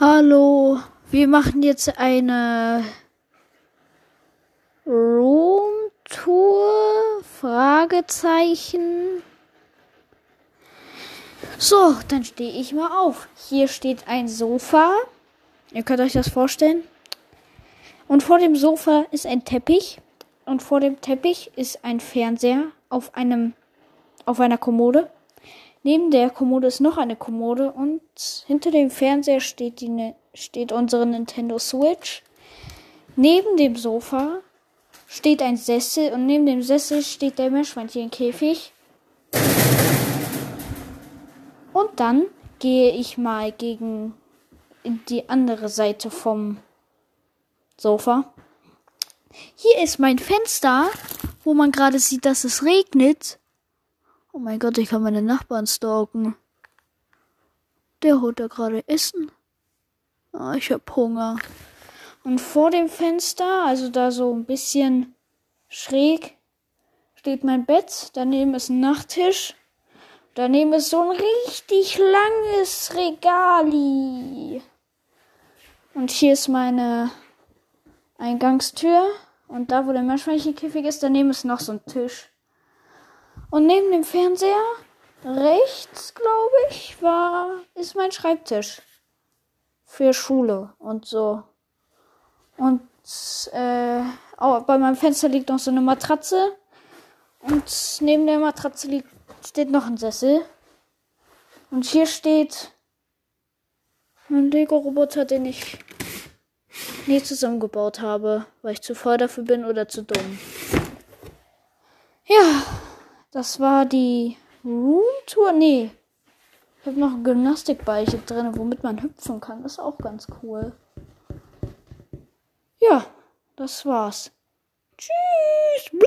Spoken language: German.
Hallo, wir machen jetzt eine Roomtour? Fragezeichen. So, dann stehe ich mal auf. Hier steht ein Sofa. Ihr könnt euch das vorstellen. Und vor dem Sofa ist ein Teppich. Und vor dem Teppich ist ein Fernseher auf einem auf einer Kommode. Neben der Kommode ist noch eine Kommode und hinter dem Fernseher steht, die, steht unsere Nintendo Switch. Neben dem Sofa steht ein Sessel und neben dem Sessel steht der Meerschweinchenkäfig. Und dann gehe ich mal gegen die andere Seite vom Sofa. Hier ist mein Fenster, wo man gerade sieht, dass es regnet. Oh mein Gott, ich kann meine Nachbarn stalken. Der holt da gerade Essen. Ah, ich hab Hunger. Und vor dem Fenster, also da so ein bisschen schräg, steht mein Bett. Daneben ist ein Nachttisch. Daneben ist so ein richtig langes Regali. Und hier ist meine Eingangstür. Und da, wo der Meerschweinchenkäfig ist, daneben ist noch so ein Tisch. Und neben dem Fernseher, rechts, glaube ich, war, ist mein Schreibtisch. Für Schule und so. Und äh, oh, bei meinem Fenster liegt noch so eine Matratze. Und neben der Matratze liegt, steht noch ein Sessel. Und hier steht ein Lego-Roboter, den ich nie zusammengebaut habe, weil ich zu faul dafür bin oder zu dumm. Ja. Das war die Roomtour. Nee. Ich habe noch ein Gymnastikbeiche drin, womit man hüpfen kann. Das ist auch ganz cool. Ja, das war's. Tschüss.